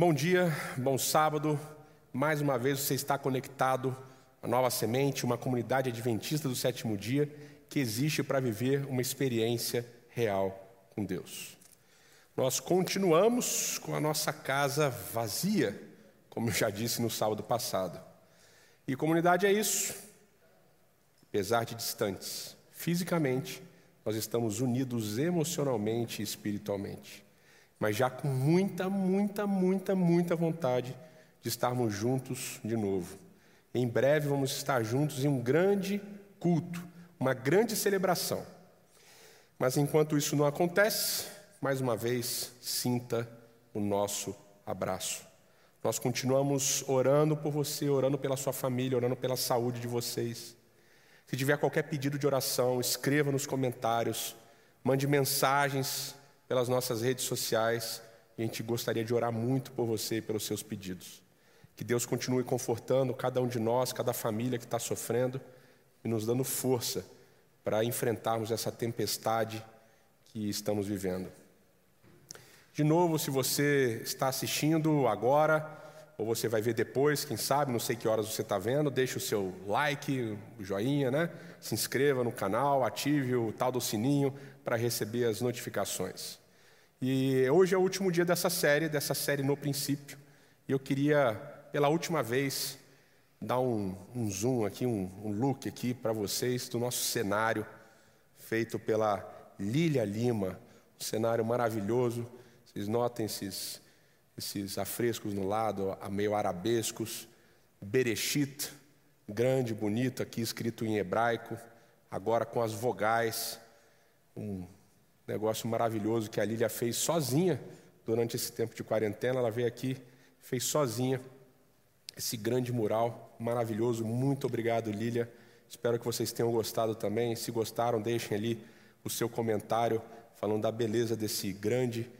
Bom dia, bom sábado. Mais uma vez você está conectado à Nova Semente, uma comunidade adventista do sétimo dia que existe para viver uma experiência real com Deus. Nós continuamos com a nossa casa vazia, como eu já disse no sábado passado. E comunidade é isso. Apesar de distantes fisicamente, nós estamos unidos emocionalmente e espiritualmente mas já com muita, muita, muita, muita vontade de estarmos juntos de novo. Em breve vamos estar juntos em um grande culto, uma grande celebração. Mas enquanto isso não acontece, mais uma vez, sinta o nosso abraço. Nós continuamos orando por você, orando pela sua família, orando pela saúde de vocês. Se tiver qualquer pedido de oração, escreva nos comentários, mande mensagens pelas nossas redes sociais. a gente gostaria de orar muito por você e pelos seus pedidos. Que Deus continue confortando cada um de nós, cada família que está sofrendo e nos dando força para enfrentarmos essa tempestade que estamos vivendo. De novo, se você está assistindo agora, ou você vai ver depois, quem sabe, não sei que horas você está vendo, deixe o seu like, o joinha, né? Se inscreva no canal, ative o tal do sininho para receber as notificações. E hoje é o último dia dessa série, dessa série no princípio. E eu queria, pela última vez, dar um, um zoom aqui, um, um look aqui para vocês do nosso cenário, feito pela Lília Lima. Um cenário maravilhoso. Vocês notem esses, esses afrescos no lado, meio arabescos. Bereshit, grande, bonito, aqui escrito em hebraico, agora com as vogais. Um negócio maravilhoso que a Lília fez sozinha durante esse tempo de quarentena. Ela veio aqui, fez sozinha esse grande mural maravilhoso. Muito obrigado, Lília. Espero que vocês tenham gostado também. Se gostaram, deixem ali o seu comentário falando da beleza desse grande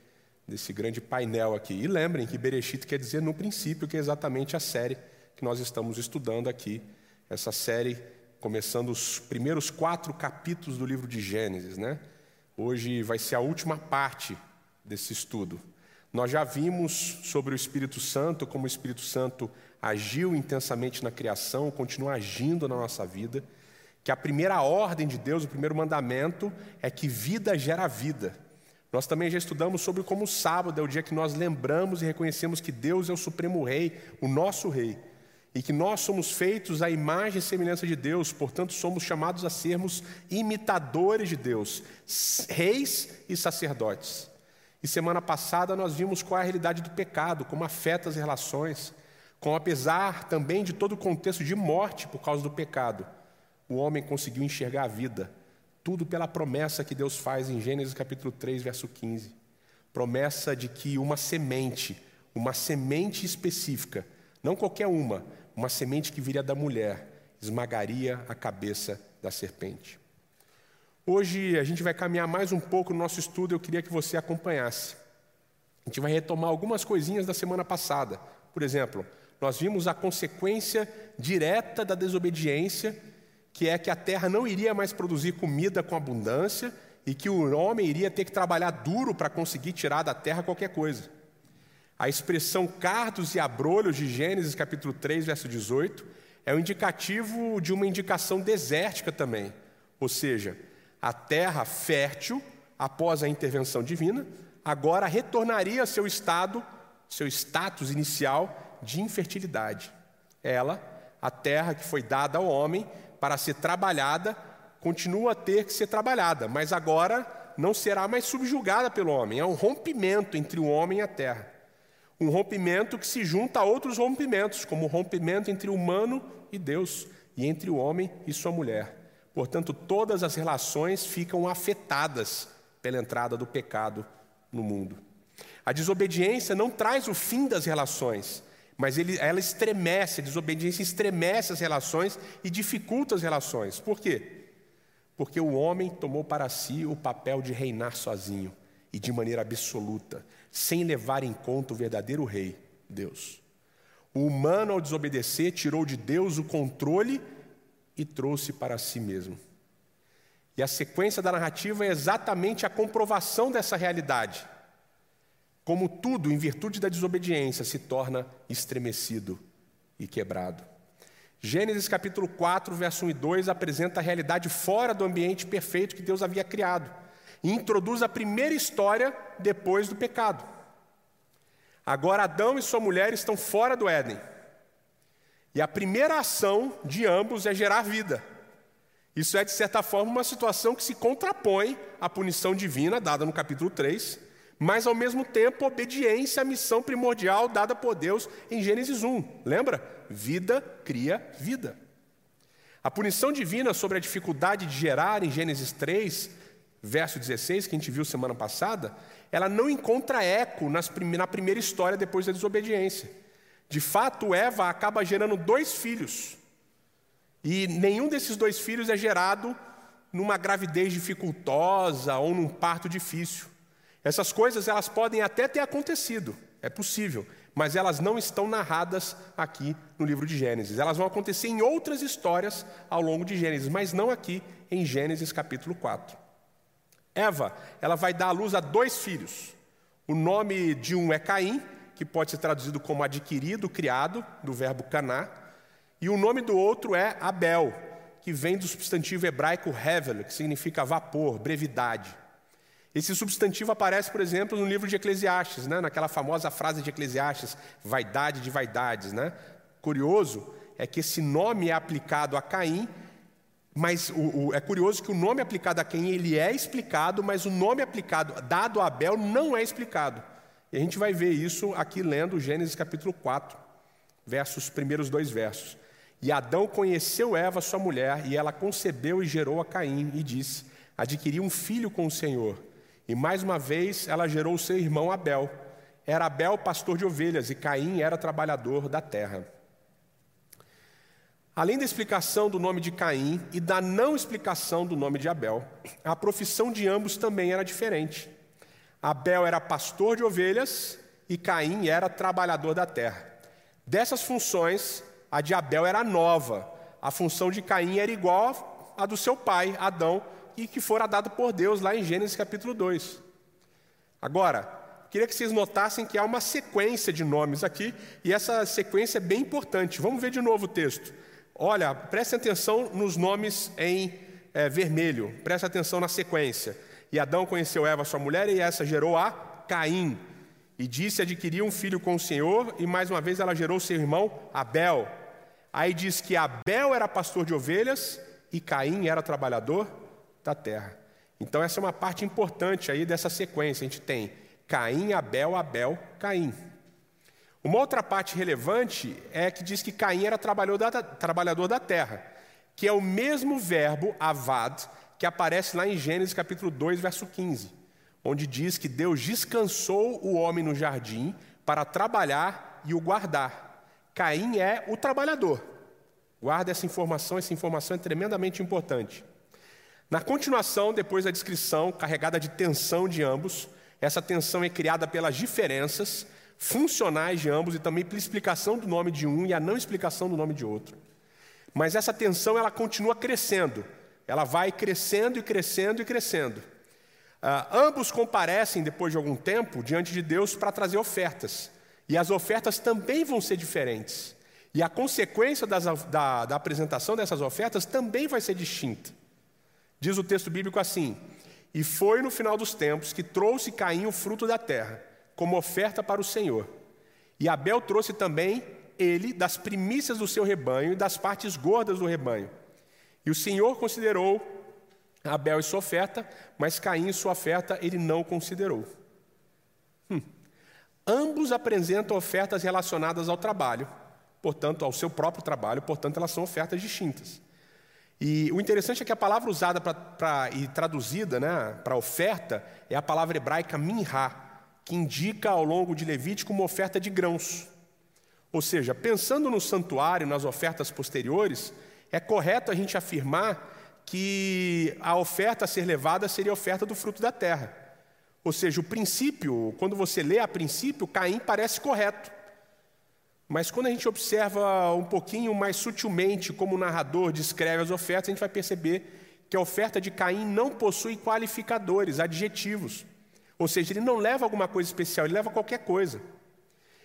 desse grande painel aqui. E lembrem que Bereshit quer dizer no princípio, que é exatamente a série que nós estamos estudando aqui. Essa série começando os primeiros quatro capítulos do livro de Gênesis, né? Hoje vai ser a última parte desse estudo. Nós já vimos sobre o Espírito Santo, como o Espírito Santo agiu intensamente na criação, continua agindo na nossa vida, que a primeira ordem de Deus, o primeiro mandamento é que vida gera vida. Nós também já estudamos sobre como o sábado é o dia que nós lembramos e reconhecemos que Deus é o supremo rei, o nosso rei e que nós somos feitos à imagem e semelhança de Deus, portanto, somos chamados a sermos imitadores de Deus, reis e sacerdotes. E semana passada nós vimos qual é a realidade do pecado, como afeta as relações, como apesar também de todo o contexto de morte por causa do pecado, o homem conseguiu enxergar a vida, tudo pela promessa que Deus faz em Gênesis capítulo 3, verso 15. Promessa de que uma semente, uma semente específica, não qualquer uma, uma semente que viria da mulher esmagaria a cabeça da serpente. Hoje a gente vai caminhar mais um pouco no nosso estudo, eu queria que você acompanhasse. A gente vai retomar algumas coisinhas da semana passada. Por exemplo, nós vimos a consequência direta da desobediência, que é que a terra não iria mais produzir comida com abundância e que o homem iria ter que trabalhar duro para conseguir tirar da terra qualquer coisa. A expressão cardos e abrolhos de Gênesis capítulo 3, verso 18, é um indicativo de uma indicação desértica também. Ou seja, a terra fértil, após a intervenção divina, agora retornaria ao seu estado, seu status inicial de infertilidade. Ela, a terra que foi dada ao homem para ser trabalhada, continua a ter que ser trabalhada, mas agora não será mais subjugada pelo homem. É um rompimento entre o homem e a terra. Um rompimento que se junta a outros rompimentos, como o rompimento entre o humano e Deus, e entre o homem e sua mulher. Portanto, todas as relações ficam afetadas pela entrada do pecado no mundo. A desobediência não traz o fim das relações, mas ele, ela estremece, a desobediência estremece as relações e dificulta as relações. Por quê? Porque o homem tomou para si o papel de reinar sozinho e de maneira absoluta, sem levar em conta o verdadeiro rei, Deus. O humano, ao desobedecer, tirou de Deus o controle e trouxe para si mesmo. E a sequência da narrativa é exatamente a comprovação dessa realidade. Como tudo, em virtude da desobediência, se torna estremecido e quebrado. Gênesis capítulo 4, verso 1 e 2 apresenta a realidade fora do ambiente perfeito que Deus havia criado e introduz a primeira história depois do pecado. Agora Adão e sua mulher estão fora do Éden. E a primeira ação de ambos é gerar vida. Isso é, de certa forma, uma situação que se contrapõe à punição divina dada no capítulo 3, mas ao mesmo tempo obediência à missão primordial dada por Deus em Gênesis 1. Lembra? Vida cria vida. A punição divina sobre a dificuldade de gerar em Gênesis 3, verso 16, que a gente viu semana passada, ela não encontra eco nas, na primeira história depois da desobediência. De fato, Eva acaba gerando dois filhos. E nenhum desses dois filhos é gerado numa gravidez dificultosa ou num parto difícil. Essas coisas elas podem até ter acontecido, é possível, mas elas não estão narradas aqui no livro de Gênesis. Elas vão acontecer em outras histórias ao longo de Gênesis, mas não aqui em Gênesis capítulo 4. Eva, ela vai dar à luz a dois filhos. O nome de um é Caim, que pode ser traduzido como adquirido, criado, do verbo caná, e o nome do outro é Abel, que vem do substantivo hebraico hevel, que significa vapor, brevidade. Esse substantivo aparece, por exemplo, no livro de Eclesiastes, né? naquela famosa frase de Eclesiastes, vaidade de vaidades. Né? Curioso é que esse nome é aplicado a Caim, mas o, o, é curioso que o nome aplicado a Caim ele é explicado, mas o nome aplicado dado a Abel não é explicado. E a gente vai ver isso aqui lendo Gênesis capítulo 4, versos, primeiros dois versos. E Adão conheceu Eva, sua mulher, e ela concebeu e gerou a Caim, e disse: Adquiri um filho com o Senhor. E mais uma vez ela gerou seu irmão Abel. Era Abel pastor de ovelhas e Caim era trabalhador da terra. Além da explicação do nome de Caim e da não explicação do nome de Abel, a profissão de ambos também era diferente. Abel era pastor de ovelhas e Caim era trabalhador da terra. Dessas funções, a de Abel era nova, a função de Caim era igual à do seu pai, Adão, e que fora dado por Deus lá em Gênesis capítulo 2. Agora, queria que vocês notassem que há uma sequência de nomes aqui, e essa sequência é bem importante. Vamos ver de novo o texto. Olha, preste atenção nos nomes em é, vermelho, preste atenção na sequência. E Adão conheceu Eva, sua mulher, e essa gerou a Caim. E disse adquirir um filho com o Senhor, e mais uma vez ela gerou seu irmão Abel. Aí diz que Abel era pastor de ovelhas e Caim era trabalhador da terra. Então, essa é uma parte importante aí dessa sequência. A gente tem Caim, Abel, Abel, Caim. Uma outra parte relevante é que diz que Caim era trabalhador da, terra, que é o mesmo verbo avad que aparece lá em Gênesis capítulo 2, verso 15, onde diz que Deus descansou o homem no jardim para trabalhar e o guardar. Caim é o trabalhador. Guarda essa informação, essa informação é tremendamente importante. Na continuação, depois da descrição carregada de tensão de ambos, essa tensão é criada pelas diferenças funcionais de ambos e também pela explicação do nome de um e a não explicação do nome de outro. Mas essa tensão ela continua crescendo, ela vai crescendo e crescendo e crescendo. Uh, ambos comparecem depois de algum tempo diante de Deus para trazer ofertas, e as ofertas também vão ser diferentes, e a consequência das, da, da apresentação dessas ofertas também vai ser distinta. Diz o texto bíblico assim: E foi no final dos tempos que trouxe Caim o fruto da terra, como oferta para o Senhor. E Abel trouxe também ele das primícias do seu rebanho e das partes gordas do rebanho. E o Senhor considerou Abel e sua oferta, mas Caim e sua oferta ele não considerou. Hum. Ambos apresentam ofertas relacionadas ao trabalho, portanto, ao seu próprio trabalho, portanto, elas são ofertas distintas. E o interessante é que a palavra usada pra, pra e traduzida né, para oferta é a palavra hebraica minha, que indica ao longo de Levítico uma oferta de grãos. Ou seja, pensando no santuário, nas ofertas posteriores, é correto a gente afirmar que a oferta a ser levada seria a oferta do fruto da terra. Ou seja, o princípio, quando você lê a princípio, Caim parece correto. Mas quando a gente observa um pouquinho mais sutilmente como o narrador descreve as ofertas, a gente vai perceber que a oferta de Caim não possui qualificadores, adjetivos. Ou seja, ele não leva alguma coisa especial, ele leva qualquer coisa.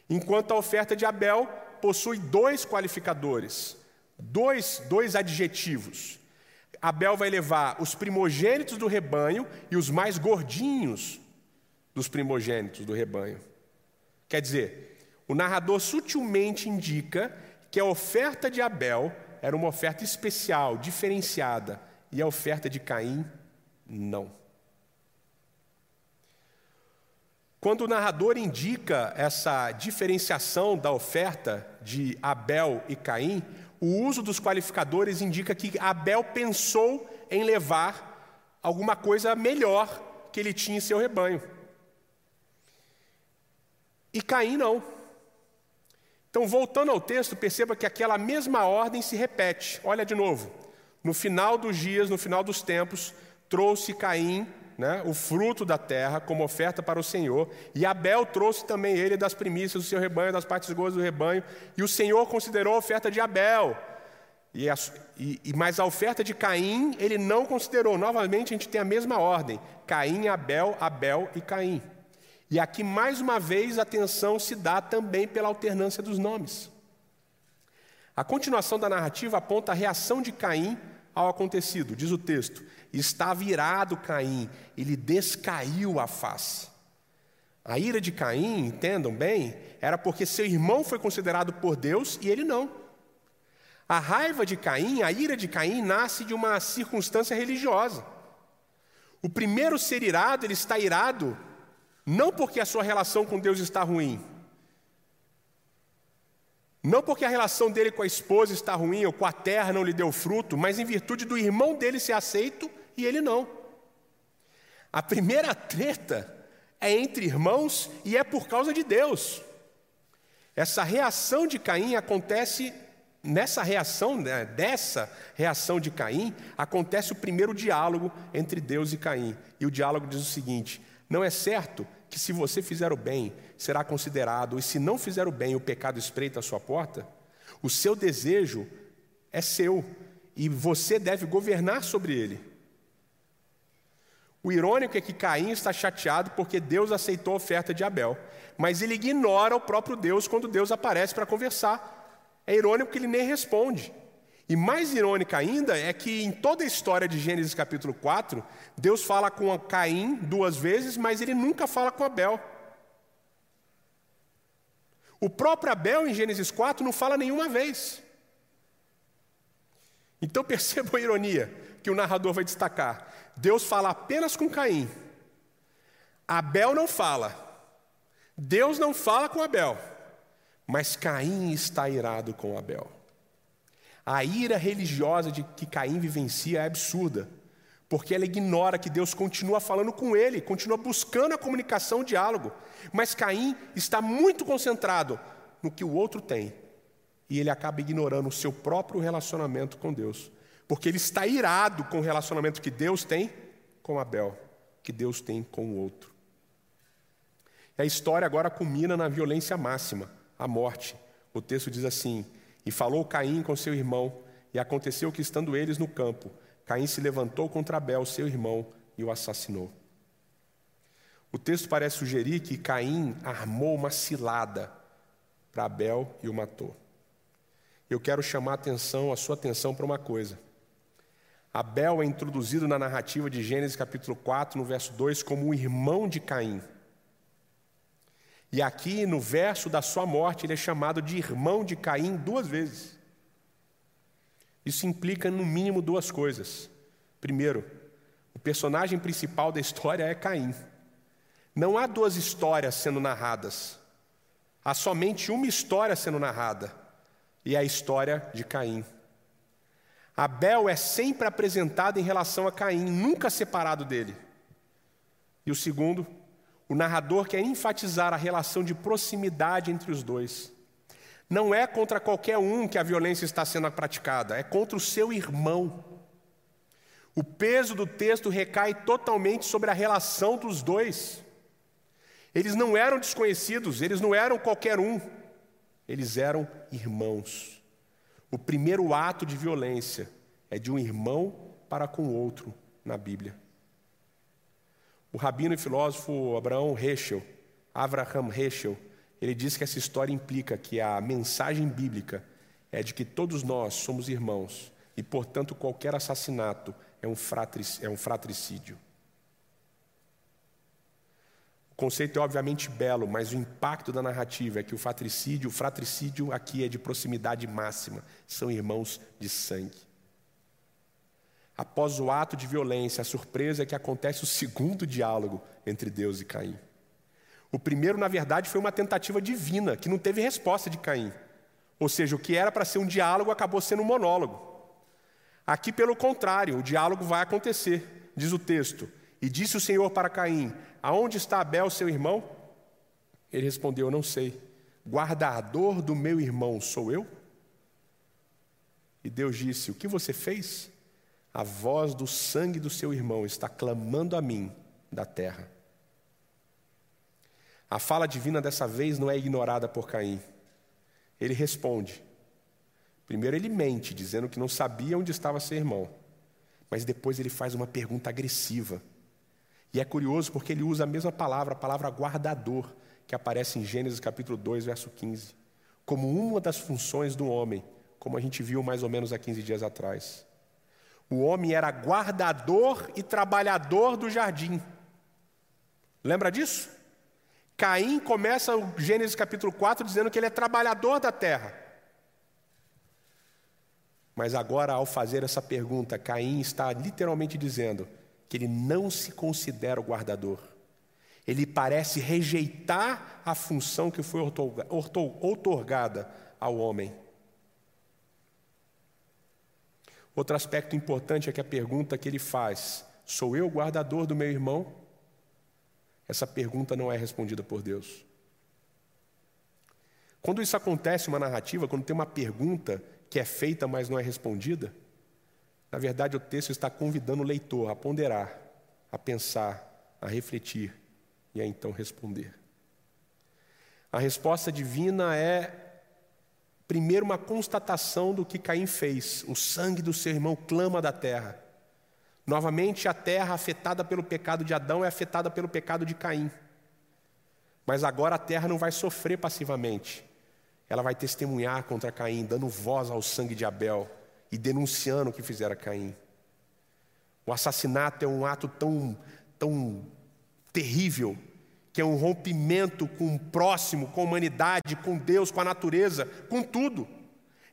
Enquanto a oferta de Abel possui dois qualificadores, dois, dois adjetivos. Abel vai levar os primogênitos do rebanho e os mais gordinhos dos primogênitos do rebanho. Quer dizer, o narrador sutilmente indica que a oferta de Abel era uma oferta especial, diferenciada, e a oferta de Caim, não. Quando o narrador indica essa diferenciação da oferta de Abel e Caim, o uso dos qualificadores indica que Abel pensou em levar alguma coisa melhor que ele tinha em seu rebanho. E Caim não. Então, voltando ao texto, perceba que aquela mesma ordem se repete. Olha de novo. No final dos dias, no final dos tempos, trouxe Caim né, o fruto da terra como oferta para o Senhor, e Abel trouxe também ele das primícias do seu rebanho, das partes gozas do rebanho, e o Senhor considerou a oferta de Abel. E, a, e, e, mas a oferta de Caim ele não considerou. Novamente a gente tem a mesma ordem: Caim, Abel, Abel e Caim. E aqui, mais uma vez, a atenção se dá também pela alternância dos nomes. A continuação da narrativa aponta a reação de Caim ao acontecido. Diz o texto: Está virado Caim, ele descaiu a face. A ira de Caim, entendam bem, era porque seu irmão foi considerado por Deus e ele não. A raiva de Caim, a ira de Caim, nasce de uma circunstância religiosa. O primeiro ser irado, ele está irado não porque a sua relação com Deus está ruim. Não porque a relação dele com a esposa está ruim ou com a terra não lhe deu fruto, mas em virtude do irmão dele ser aceito e ele não. A primeira treta é entre irmãos e é por causa de Deus. Essa reação de Caim acontece, nessa reação, né, dessa reação de Caim, acontece o primeiro diálogo entre Deus e Caim. E o diálogo diz o seguinte: não é certo que se você fizer o bem, será considerado, e se não fizer o bem, o pecado espreita a sua porta? O seu desejo é seu e você deve governar sobre ele. O irônico é que Caim está chateado porque Deus aceitou a oferta de Abel, mas ele ignora o próprio Deus quando Deus aparece para conversar. É irônico que ele nem responde. E mais irônica ainda é que em toda a história de Gênesis capítulo 4, Deus fala com Caim duas vezes, mas ele nunca fala com Abel. O próprio Abel, em Gênesis 4, não fala nenhuma vez. Então perceba a ironia que o narrador vai destacar. Deus fala apenas com Caim. Abel não fala. Deus não fala com Abel. Mas Caim está irado com Abel. A ira religiosa de que Caim vivencia é absurda, porque ela ignora que Deus continua falando com ele, continua buscando a comunicação, o diálogo. Mas Caim está muito concentrado no que o outro tem, e ele acaba ignorando o seu próprio relacionamento com Deus, porque ele está irado com o relacionamento que Deus tem com Abel, que Deus tem com o outro. E a história agora culmina na violência máxima, a morte. O texto diz assim: e falou Caim com seu irmão, e aconteceu que, estando eles no campo, Caim se levantou contra Abel, seu irmão, e o assassinou. O texto parece sugerir que Caim armou uma cilada para Abel e o matou. Eu quero chamar a atenção, a sua atenção para uma coisa. Abel é introduzido na narrativa de Gênesis capítulo 4, no verso 2, como o irmão de Caim. E aqui no verso da sua morte, ele é chamado de irmão de Caim duas vezes. Isso implica no mínimo duas coisas. Primeiro, o personagem principal da história é Caim. Não há duas histórias sendo narradas. Há somente uma história sendo narrada, e é a história de Caim. Abel é sempre apresentado em relação a Caim, nunca separado dele. E o segundo, o narrador quer enfatizar a relação de proximidade entre os dois. Não é contra qualquer um que a violência está sendo praticada, é contra o seu irmão. O peso do texto recai totalmente sobre a relação dos dois. Eles não eram desconhecidos, eles não eram qualquer um, eles eram irmãos. O primeiro ato de violência é de um irmão para com o outro na Bíblia. O rabino e filósofo Abraão Heschel, Avraham Heschel, ele diz que essa história implica que a mensagem bíblica é de que todos nós somos irmãos e, portanto, qualquer assassinato é um, é um fratricídio. O conceito é obviamente belo, mas o impacto da narrativa é que o fratricídio, o fratricídio aqui é de proximidade máxima, são irmãos de sangue. Após o ato de violência, a surpresa é que acontece o segundo diálogo entre Deus e Caim. O primeiro, na verdade, foi uma tentativa divina, que não teve resposta de Caim. Ou seja, o que era para ser um diálogo acabou sendo um monólogo. Aqui, pelo contrário, o diálogo vai acontecer, diz o texto. E disse o Senhor para Caim: Aonde está Abel, seu irmão? Ele respondeu: Não sei. Guardador do meu irmão sou eu? E Deus disse: O que você fez? A voz do sangue do seu irmão está clamando a mim da terra. A fala divina dessa vez não é ignorada por Caim. Ele responde. Primeiro ele mente, dizendo que não sabia onde estava seu irmão. Mas depois ele faz uma pergunta agressiva. E é curioso porque ele usa a mesma palavra, a palavra guardador, que aparece em Gênesis capítulo 2, verso 15, como uma das funções do homem, como a gente viu mais ou menos há 15 dias atrás. O homem era guardador e trabalhador do jardim. Lembra disso? Caim começa o Gênesis capítulo 4 dizendo que ele é trabalhador da terra. Mas agora, ao fazer essa pergunta, Caim está literalmente dizendo: que ele não se considera o guardador. Ele parece rejeitar a função que foi outorgada ao homem. Outro aspecto importante é que a pergunta que ele faz: Sou eu o guardador do meu irmão? Essa pergunta não é respondida por Deus. Quando isso acontece, uma narrativa, quando tem uma pergunta que é feita, mas não é respondida, na verdade, o texto está convidando o leitor a ponderar, a pensar, a refletir e a então responder. A resposta divina é, primeiro, uma constatação do que Caim fez: o sangue do seu irmão clama da terra. Novamente, a terra afetada pelo pecado de Adão é afetada pelo pecado de Caim. Mas agora a terra não vai sofrer passivamente, ela vai testemunhar contra Caim, dando voz ao sangue de Abel e denunciando o que fizera Caim. O assassinato é um ato tão, tão terrível, que é um rompimento com o próximo, com a humanidade, com Deus, com a natureza, com tudo.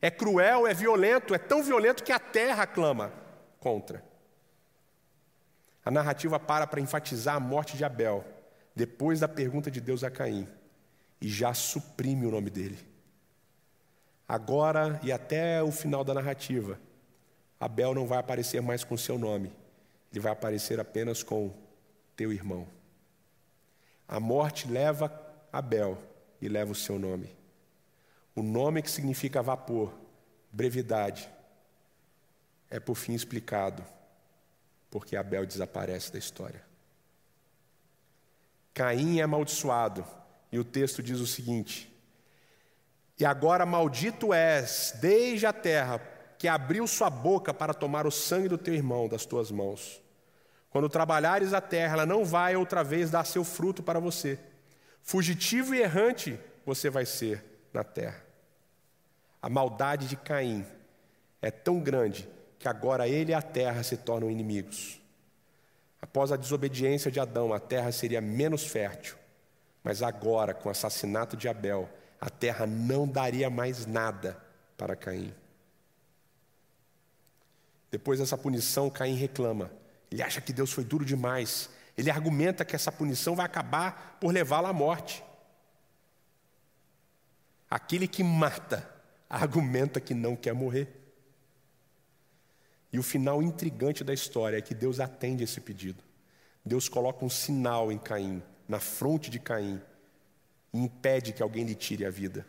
É cruel, é violento, é tão violento que a terra clama contra. A narrativa para para enfatizar a morte de Abel, depois da pergunta de Deus a Caim, e já suprime o nome dele. Agora e até o final da narrativa, Abel não vai aparecer mais com seu nome, ele vai aparecer apenas com teu irmão. A morte leva Abel e leva o seu nome. O nome que significa vapor, brevidade, é por fim explicado, porque Abel desaparece da história. Caim é amaldiçoado, e o texto diz o seguinte: e agora maldito és, desde a terra, que abriu sua boca para tomar o sangue do teu irmão das tuas mãos. Quando trabalhares a terra, ela não vai outra vez dar seu fruto para você. Fugitivo e errante você vai ser na terra. A maldade de Caim é tão grande que agora ele e a terra se tornam inimigos. Após a desobediência de Adão, a terra seria menos fértil, mas agora, com o assassinato de Abel, a terra não daria mais nada para Caim. Depois dessa punição, Caim reclama. Ele acha que Deus foi duro demais. Ele argumenta que essa punição vai acabar por levá-lo à morte. Aquele que mata argumenta que não quer morrer. E o final intrigante da história é que Deus atende esse pedido. Deus coloca um sinal em Caim, na fronte de Caim, e impede que alguém lhe tire a vida.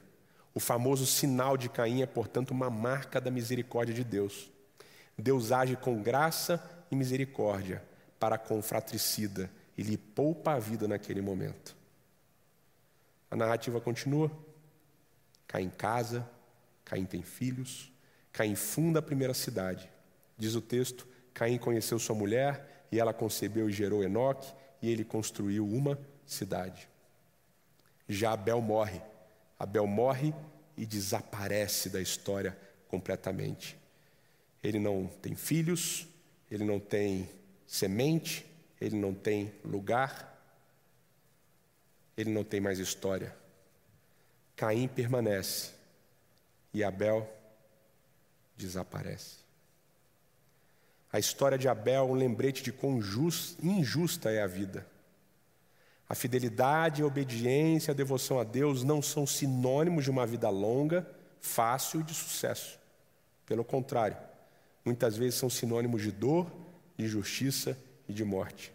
O famoso sinal de Caim é, portanto, uma marca da misericórdia de Deus. Deus age com graça e misericórdia para com o fratricida e lhe poupa a vida naquele momento. A narrativa continua. Caim casa, Caim tem filhos, Caim funda a primeira cidade. Diz o texto: Caim conheceu sua mulher e ela concebeu e gerou Enoque, e ele construiu uma cidade. Já Abel morre. Abel morre e desaparece da história completamente. Ele não tem filhos, ele não tem semente, ele não tem lugar, ele não tem mais história. Caim permanece e Abel desaparece. A história de Abel é um lembrete de quão injusta é a vida. A fidelidade, a obediência, a devoção a Deus não são sinônimos de uma vida longa, fácil e de sucesso. Pelo contrário, muitas vezes são sinônimos de dor, de injustiça e de morte.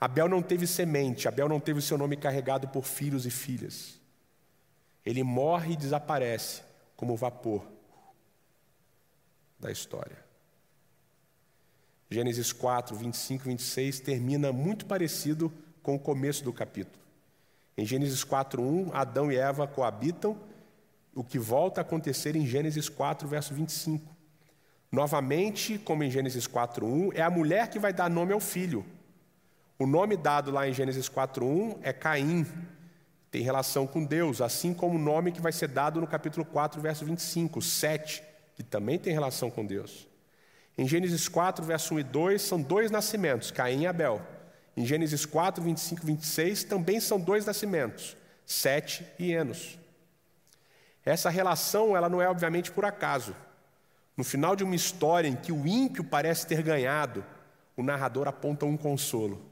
Abel não teve semente, Abel não teve seu nome carregado por filhos e filhas. Ele morre e desaparece como vapor da história. Gênesis 4, 25 e 26 termina muito parecido com o começo do capítulo. Em Gênesis 4:1, Adão e Eva coabitam, o que volta a acontecer em Gênesis 4, verso 25. Novamente, como em Gênesis 4:1, é a mulher que vai dar nome ao filho. O nome dado lá em Gênesis 4:1 é Caim. Tem relação com Deus, assim como o nome que vai ser dado no capítulo 4, verso 25, Sete, que também tem relação com Deus. Em Gênesis 4, verso 1 e 2, são dois nascimentos, Caim e Abel. Em Gênesis 4, 25 e 26, também são dois nascimentos, Sete e Enos. Essa relação ela não é obviamente por acaso. No final de uma história em que o ímpio parece ter ganhado, o narrador aponta um consolo.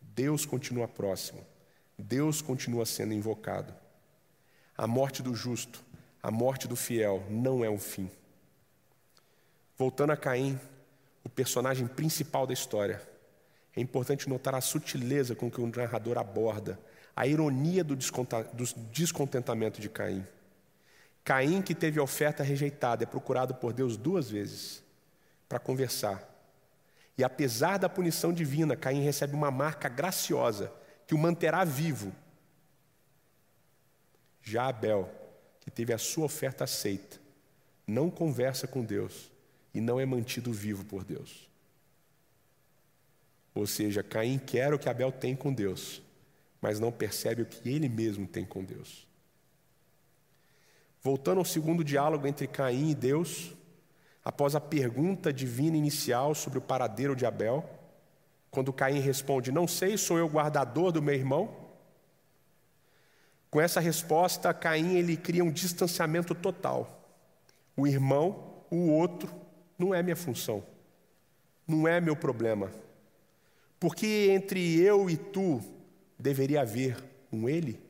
Deus continua próximo. Deus continua sendo invocado. A morte do justo, a morte do fiel não é um fim. Voltando a Caim, o personagem principal da história, é importante notar a sutileza com que o narrador aborda a ironia do descontentamento de Caim. Caim, que teve a oferta rejeitada, é procurado por Deus duas vezes para conversar. E apesar da punição divina, Caim recebe uma marca graciosa que o manterá vivo. Já Abel, que teve a sua oferta aceita, não conversa com Deus e não é mantido vivo por Deus. Ou seja, Caim quer o que Abel tem com Deus, mas não percebe o que ele mesmo tem com Deus. Voltando ao segundo diálogo entre Caim e Deus, após a pergunta divina inicial sobre o paradeiro de Abel, quando Caim responde: Não sei, sou eu guardador do meu irmão? Com essa resposta, Caim ele cria um distanciamento total. O irmão, o outro, não é minha função, não é meu problema. Porque entre eu e tu deveria haver um ele?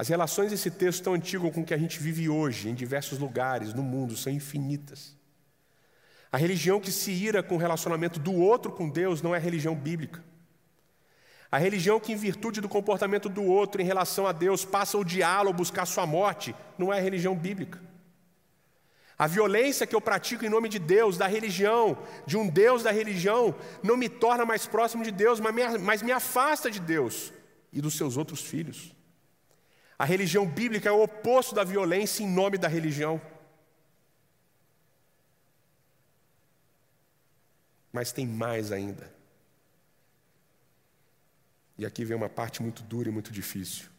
As relações desse texto tão antigo com que a gente vive hoje, em diversos lugares no mundo, são infinitas. A religião que se ira com o relacionamento do outro com Deus não é religião bíblica. A religião que, em virtude do comportamento do outro em relação a Deus, passa o diálogo, buscar sua morte, não é religião bíblica. A violência que eu pratico em nome de Deus, da religião, de um Deus da religião, não me torna mais próximo de Deus, mas me afasta de Deus e dos seus outros filhos. A religião bíblica é o oposto da violência em nome da religião. Mas tem mais ainda. E aqui vem uma parte muito dura e muito difícil.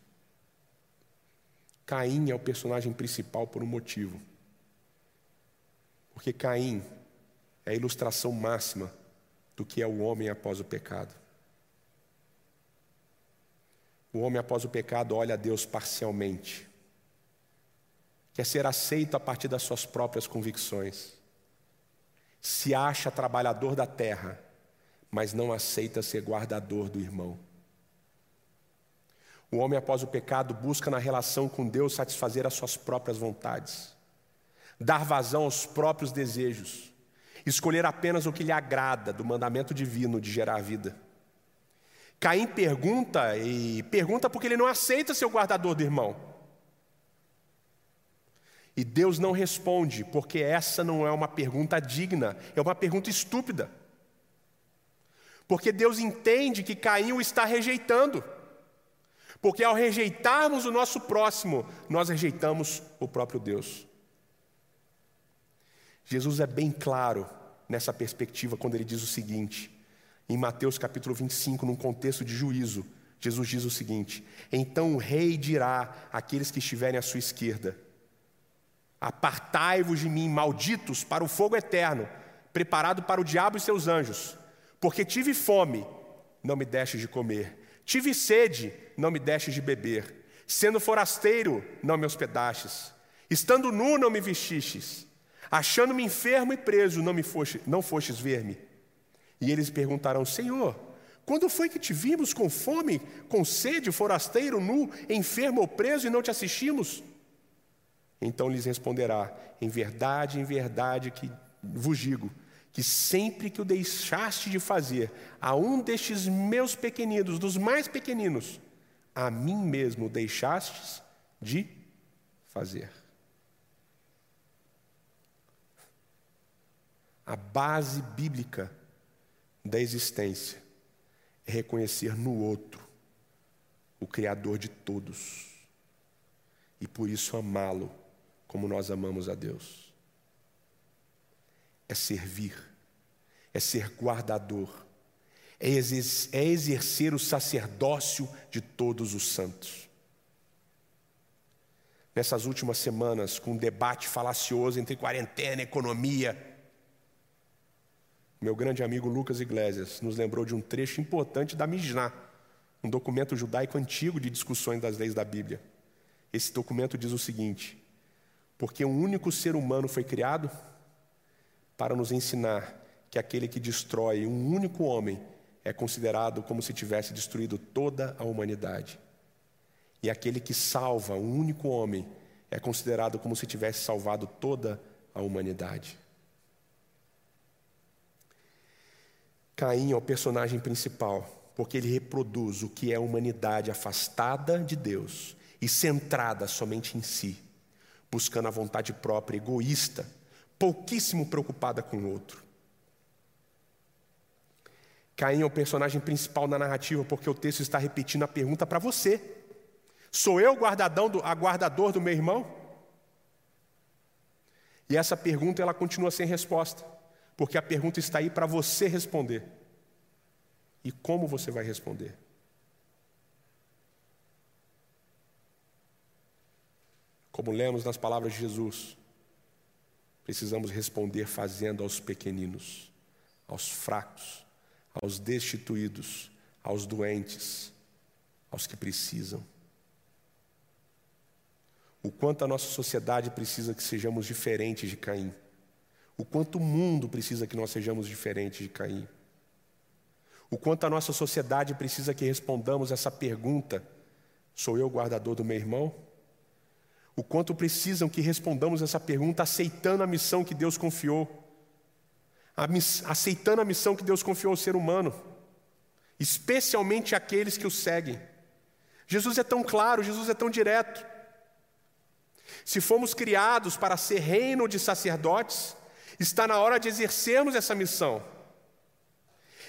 Caim é o personagem principal por um motivo. Porque Caim é a ilustração máxima do que é o homem após o pecado. O homem após o pecado olha a Deus parcialmente, quer ser aceito a partir das suas próprias convicções, se acha trabalhador da terra, mas não aceita ser guardador do irmão. O homem após o pecado busca na relação com Deus satisfazer as suas próprias vontades dar vazão aos próprios desejos, escolher apenas o que lhe agrada do mandamento divino de gerar vida. Caim pergunta e pergunta porque ele não aceita ser o guardador do irmão. E Deus não responde, porque essa não é uma pergunta digna, é uma pergunta estúpida. Porque Deus entende que Caim o está rejeitando. Porque ao rejeitarmos o nosso próximo, nós rejeitamos o próprio Deus. Jesus é bem claro nessa perspectiva quando ele diz o seguinte: Em Mateus capítulo 25, num contexto de juízo, Jesus diz o seguinte: Então o rei dirá àqueles que estiverem à sua esquerda: Apartai-vos de mim, malditos, para o fogo eterno, preparado para o diabo e seus anjos, porque tive fome, não me destes de comer, tive sede, não me destes de beber, sendo forasteiro, não me hospedastes, estando nu, não me vestistes, achando-me enfermo e preso, não me não fostes ver-me. E eles perguntarão: Senhor, quando foi que te vimos com fome, com sede, forasteiro, nu, enfermo ou preso e não te assistimos? Então lhes responderá: Em verdade, em verdade que vos digo, que sempre que o deixaste de fazer a um destes meus pequeninos, dos mais pequeninos, a mim mesmo deixastes de fazer. A base bíblica da existência é reconhecer no outro o Criador de todos e por isso amá-lo como nós amamos a Deus. É servir, é ser guardador, é, é exercer o sacerdócio de todos os santos. Nessas últimas semanas, com um debate falacioso entre quarentena economia, meu grande amigo Lucas Iglesias nos lembrou de um trecho importante da Mishnah, um documento judaico antigo de discussões das leis da Bíblia. Esse documento diz o seguinte: Porque um único ser humano foi criado para nos ensinar que aquele que destrói um único homem é considerado como se tivesse destruído toda a humanidade. E aquele que salva um único homem é considerado como se tivesse salvado toda a humanidade. Caim é o personagem principal, porque ele reproduz o que é a humanidade afastada de Deus e centrada somente em si, buscando a vontade própria, egoísta, pouquíssimo preocupada com o outro. Caim é o personagem principal na narrativa porque o texto está repetindo a pergunta para você: Sou eu guardadão do, aguardador do meu irmão? E essa pergunta ela continua sem resposta porque a pergunta está aí para você responder. E como você vai responder? Como lemos nas palavras de Jesus, precisamos responder fazendo aos pequeninos, aos fracos, aos destituídos, aos doentes, aos que precisam. O quanto a nossa sociedade precisa que sejamos diferentes de Caim o quanto o mundo precisa que nós sejamos diferentes de Caim. O quanto a nossa sociedade precisa que respondamos essa pergunta: sou eu o guardador do meu irmão? O quanto precisam que respondamos essa pergunta aceitando a missão que Deus confiou, aceitando a missão que Deus confiou ao ser humano, especialmente aqueles que o seguem. Jesus é tão claro, Jesus é tão direto. Se fomos criados para ser reino de sacerdotes, Está na hora de exercermos essa missão.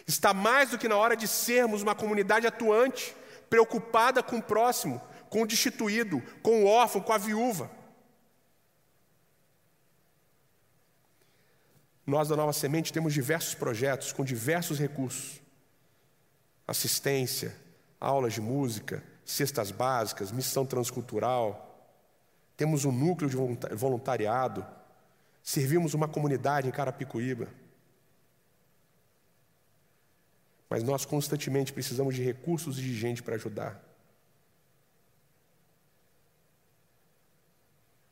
Está mais do que na hora de sermos uma comunidade atuante, preocupada com o próximo, com o destituído, com o órfão, com a viúva. Nós da Nova Semente temos diversos projetos com diversos recursos: assistência, aulas de música, cestas básicas, missão transcultural. Temos um núcleo de voluntariado Servimos uma comunidade em Carapicuíba. Mas nós constantemente precisamos de recursos e de gente para ajudar.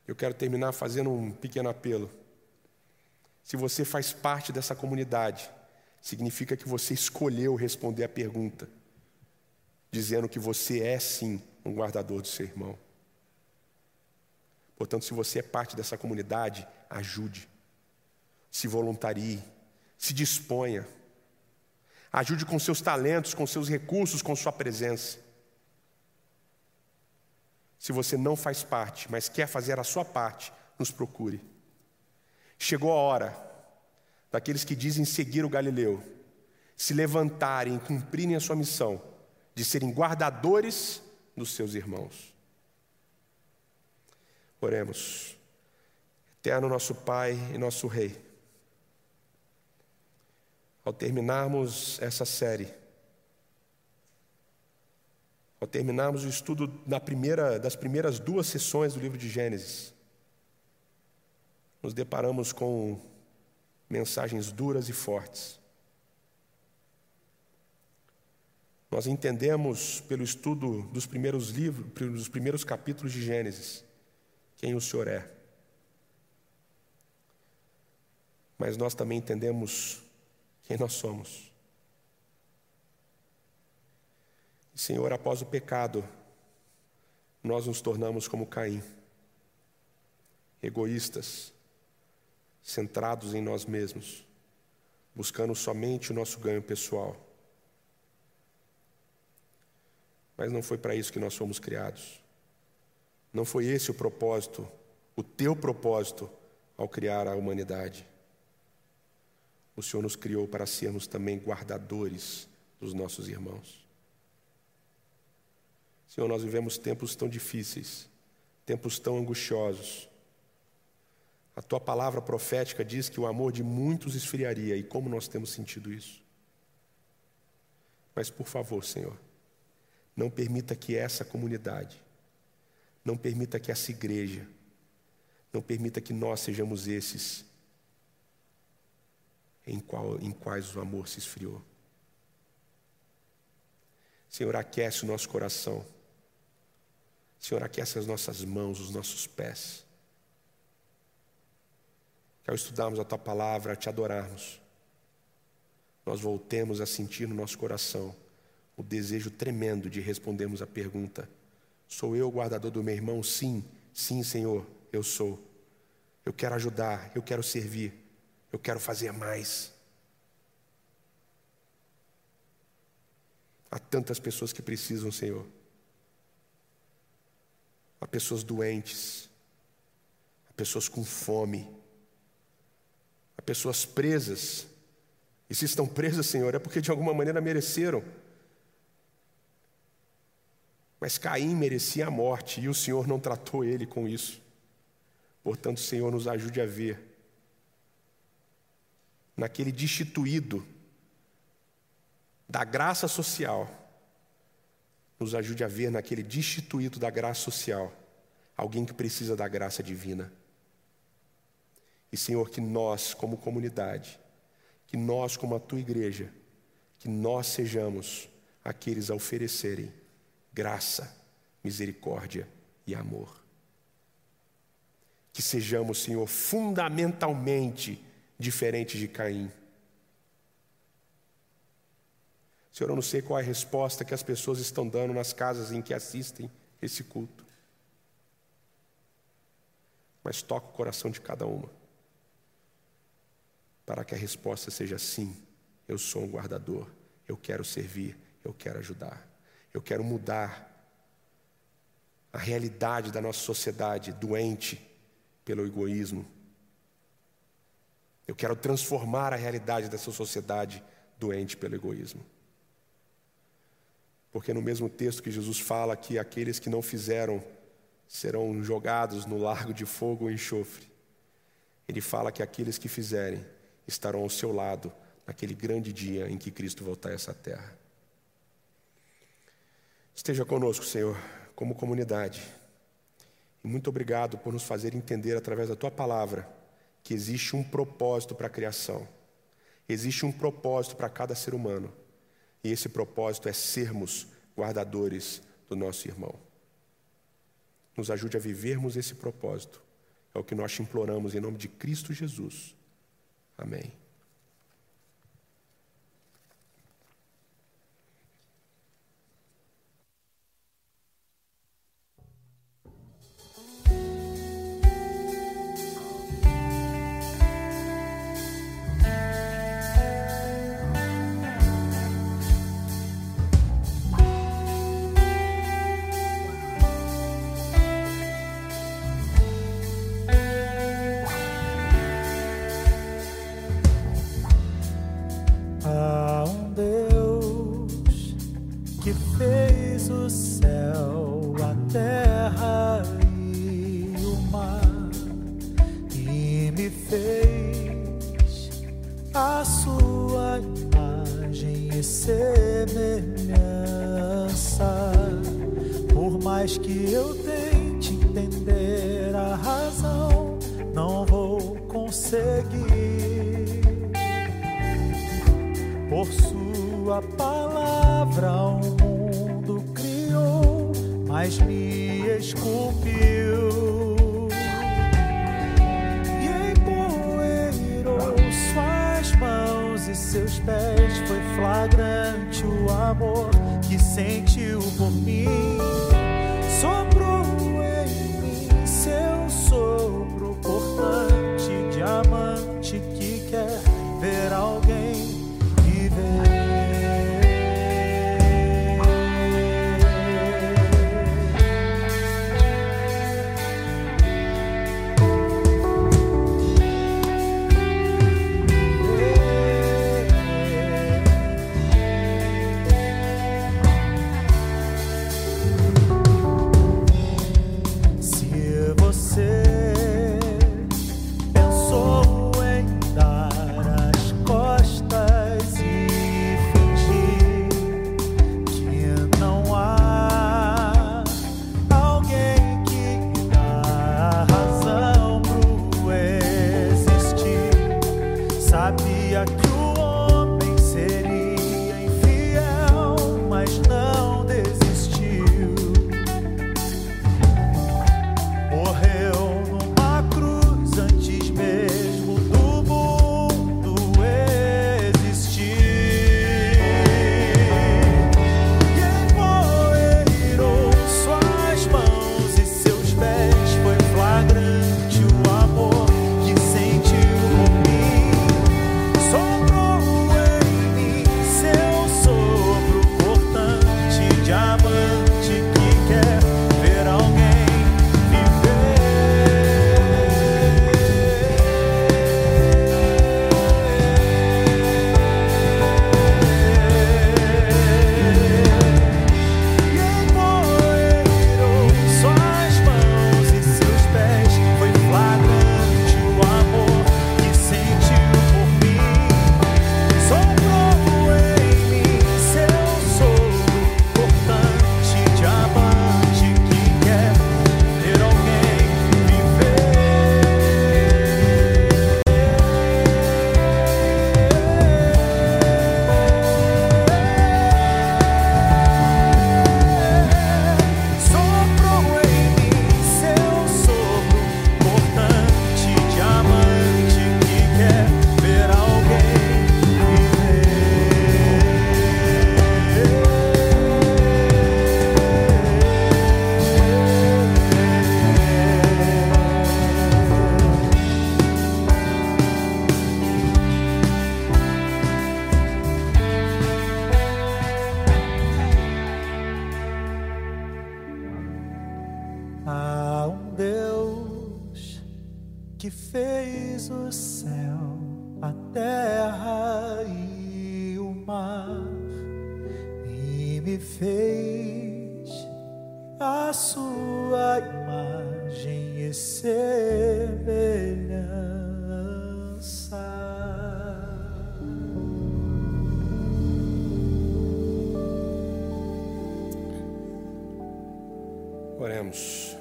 Eu quero terminar fazendo um pequeno apelo. Se você faz parte dessa comunidade, significa que você escolheu responder a pergunta, dizendo que você é sim um guardador do seu irmão. Portanto, se você é parte dessa comunidade, ajude, se voluntarie, se disponha. Ajude com seus talentos, com seus recursos, com sua presença. Se você não faz parte, mas quer fazer a sua parte, nos procure. Chegou a hora daqueles que dizem seguir o Galileu se levantarem e cumprirem a sua missão de serem guardadores dos seus irmãos. Oremos. Eterno nosso Pai e nosso Rei. ao terminarmos essa série, ao terminarmos o estudo primeira, das primeiras duas sessões do livro de Gênesis, nos deparamos com mensagens duras e fortes. Nós entendemos pelo estudo dos primeiros livros, dos primeiros capítulos de Gênesis, quem o Senhor é. Mas nós também entendemos quem nós somos. Senhor, após o pecado, nós nos tornamos como Caim, egoístas, centrados em nós mesmos, buscando somente o nosso ganho pessoal. Mas não foi para isso que nós fomos criados. Não foi esse o propósito, o teu propósito ao criar a humanidade. O Senhor nos criou para sermos também guardadores dos nossos irmãos. Senhor, nós vivemos tempos tão difíceis, tempos tão angustiosos. A tua palavra profética diz que o amor de muitos esfriaria, e como nós temos sentido isso. Mas, por favor, Senhor, não permita que essa comunidade, não permita que essa igreja, não permita que nós sejamos esses em, qual, em quais o amor se esfriou. Senhor, aquece o nosso coração. Senhor, aquece as nossas mãos, os nossos pés. Que ao estudarmos a Tua palavra, a Te adorarmos, nós voltemos a sentir no nosso coração o desejo tremendo de respondermos a pergunta: Sou eu o guardador do meu irmão? Sim, sim, Senhor, eu sou. Eu quero ajudar, eu quero servir. Eu quero fazer mais. Há tantas pessoas que precisam, Senhor. Há pessoas doentes, há pessoas com fome, há pessoas presas. E se estão presas, Senhor, é porque de alguma maneira mereceram. Mas Caim merecia a morte e o Senhor não tratou ele com isso. Portanto, Senhor, nos ajude a ver naquele destituído da graça social, nos ajude a ver naquele destituído da graça social alguém que precisa da graça divina. E, Senhor, que nós, como comunidade, que nós, como a tua igreja, que nós sejamos aqueles a oferecerem graça, misericórdia e amor. Que sejamos, Senhor, fundamentalmente diferente de Caim. Senhor, eu não sei qual é a resposta que as pessoas estão dando nas casas em que assistem esse culto. Mas toca o coração de cada uma. Para que a resposta seja sim, eu sou um guardador, eu quero servir, eu quero ajudar, eu quero mudar a realidade da nossa sociedade doente pelo egoísmo eu quero transformar a realidade dessa sociedade doente pelo egoísmo. Porque no mesmo texto que Jesus fala que aqueles que não fizeram serão jogados no largo de fogo e enxofre, ele fala que aqueles que fizerem estarão ao seu lado naquele grande dia em que Cristo voltar a essa terra. Esteja conosco, Senhor, como comunidade. E muito obrigado por nos fazer entender através da tua palavra que existe um propósito para a criação, existe um propósito para cada ser humano, e esse propósito é sermos guardadores do nosso irmão. Nos ajude a vivermos esse propósito, é o que nós te imploramos em nome de Cristo Jesus. Amém. Mais que eu tente entender a razão, não vou conseguir. Por sua palavra o mundo criou, mas me esculpiu. E empoeirou suas mãos e seus pés, foi flagrante o amor que sentiu por mim. Oremos.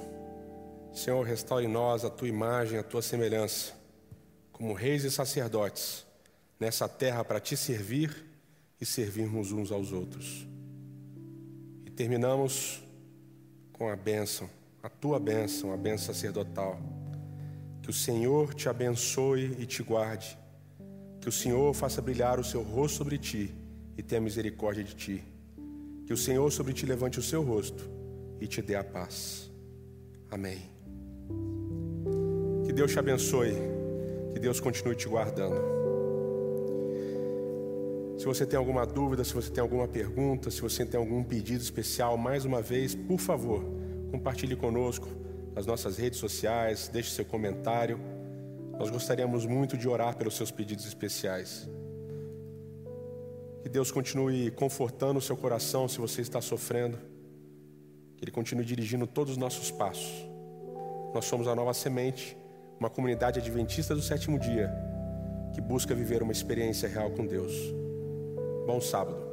Senhor, restaure em nós a tua imagem, a tua semelhança, como reis e sacerdotes, nessa terra para te servir e servirmos uns aos outros. E terminamos com a bênção, a tua bênção, a bênção sacerdotal. Que o Senhor te abençoe e te guarde. Que o Senhor faça brilhar o seu rosto sobre ti e tenha misericórdia de ti. Que o Senhor sobre ti levante o seu rosto e te dê a paz. Amém. Que Deus te abençoe. Que Deus continue te guardando. Se você tem alguma dúvida, se você tem alguma pergunta, se você tem algum pedido especial, mais uma vez, por favor, compartilhe conosco nas nossas redes sociais, deixe seu comentário. Nós gostaríamos muito de orar pelos seus pedidos especiais. Que Deus continue confortando o seu coração se você está sofrendo. Que Ele continue dirigindo todos os nossos passos. Nós somos a Nova Semente, uma comunidade adventista do sétimo dia, que busca viver uma experiência real com Deus. Bom sábado.